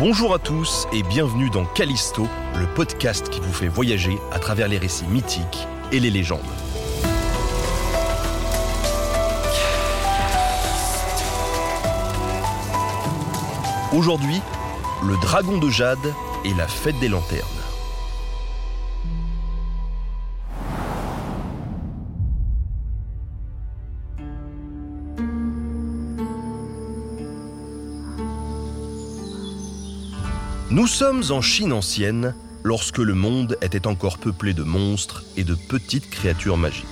Bonjour à tous et bienvenue dans Callisto, le podcast qui vous fait voyager à travers les récits mythiques et les légendes. Aujourd'hui, le dragon de jade et la fête des lanternes. Nous sommes en Chine ancienne, lorsque le monde était encore peuplé de monstres et de petites créatures magiques.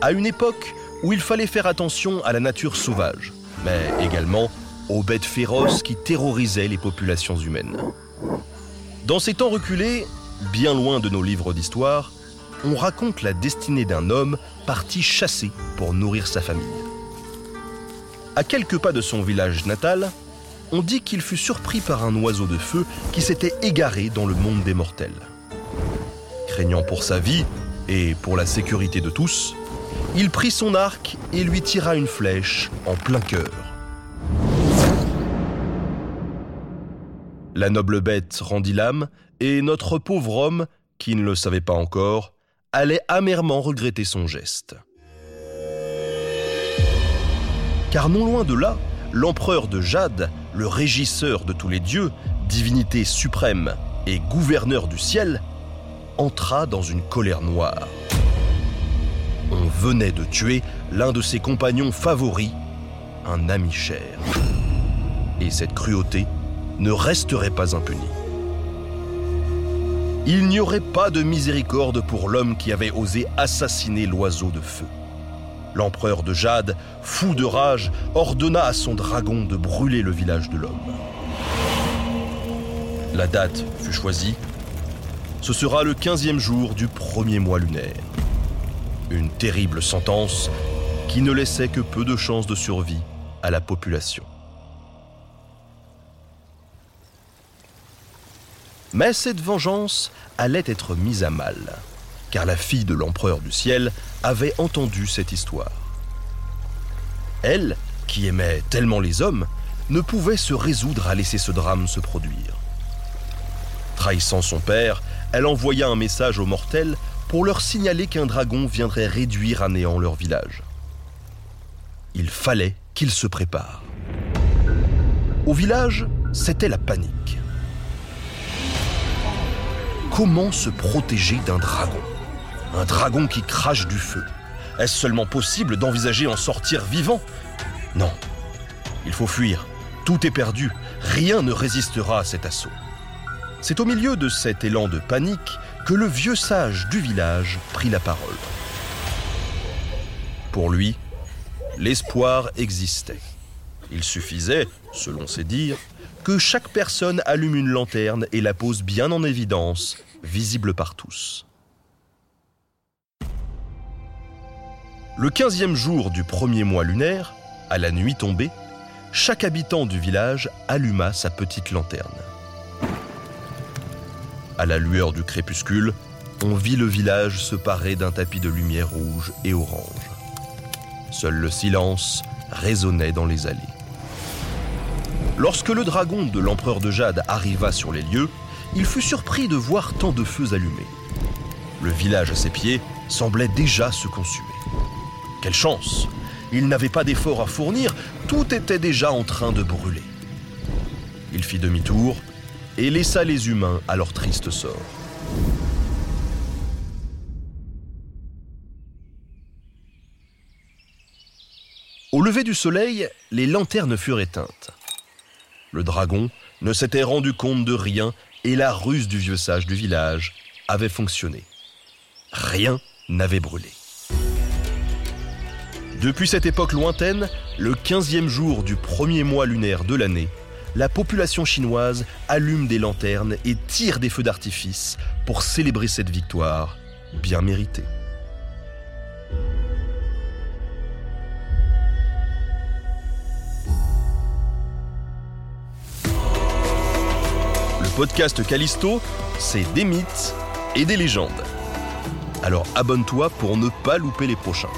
À une époque où il fallait faire attention à la nature sauvage, mais également aux bêtes féroces qui terrorisaient les populations humaines. Dans ces temps reculés, bien loin de nos livres d'histoire, on raconte la destinée d'un homme parti chasser pour nourrir sa famille. À quelques pas de son village natal, on dit qu'il fut surpris par un oiseau de feu qui s'était égaré dans le monde des mortels. Craignant pour sa vie et pour la sécurité de tous, il prit son arc et lui tira une flèche en plein cœur. La noble bête rendit l'âme, et notre pauvre homme, qui ne le savait pas encore, allait amèrement regretter son geste. Car non loin de là, l'empereur de Jade, le régisseur de tous les dieux, divinité suprême et gouverneur du ciel, entra dans une colère noire. On venait de tuer l'un de ses compagnons favoris, un ami cher. Et cette cruauté ne resterait pas impunie. Il n'y aurait pas de miséricorde pour l'homme qui avait osé assassiner l'oiseau de feu. L'empereur de Jade, fou de rage, ordonna à son dragon de brûler le village de l'homme. La date fut choisie. Ce sera le 15e jour du premier mois lunaire. Une terrible sentence qui ne laissait que peu de chances de survie à la population. Mais cette vengeance allait être mise à mal, car la fille de l'empereur du ciel avait entendu cette histoire. Elle, qui aimait tellement les hommes, ne pouvait se résoudre à laisser ce drame se produire. Trahissant son père, elle envoya un message aux mortels pour leur signaler qu'un dragon viendrait réduire à néant leur village. Il fallait qu'ils se préparent. Au village, c'était la panique. Comment se protéger d'un dragon? Un dragon qui crache du feu. Est-ce seulement possible d'envisager en sortir vivant? Non. Il faut fuir. Tout est perdu. Rien ne résistera à cet assaut. C'est au milieu de cet élan de panique que le vieux sage du village prit la parole. Pour lui, l'espoir existait. Il suffisait, selon ses dires, que chaque personne allume une lanterne et la pose bien en évidence, visible par tous. Le quinzième jour du premier mois lunaire, à la nuit tombée, chaque habitant du village alluma sa petite lanterne. À la lueur du crépuscule, on vit le village se parer d'un tapis de lumière rouge et orange. Seul le silence résonnait dans les allées. Lorsque le dragon de l'empereur de Jade arriva sur les lieux, il fut surpris de voir tant de feux allumés. Le village à ses pieds semblait déjà se consumer. Quelle chance Il n'avait pas d'effort à fournir, tout était déjà en train de brûler. Il fit demi-tour et laissa les humains à leur triste sort. Au lever du soleil, les lanternes furent éteintes. Le dragon ne s'était rendu compte de rien et la ruse du vieux sage du village avait fonctionné. Rien n'avait brûlé. Depuis cette époque lointaine, le 15e jour du premier mois lunaire de l'année, la population chinoise allume des lanternes et tire des feux d'artifice pour célébrer cette victoire bien méritée. Le podcast Callisto, c'est des mythes et des légendes. Alors abonne-toi pour ne pas louper les prochains.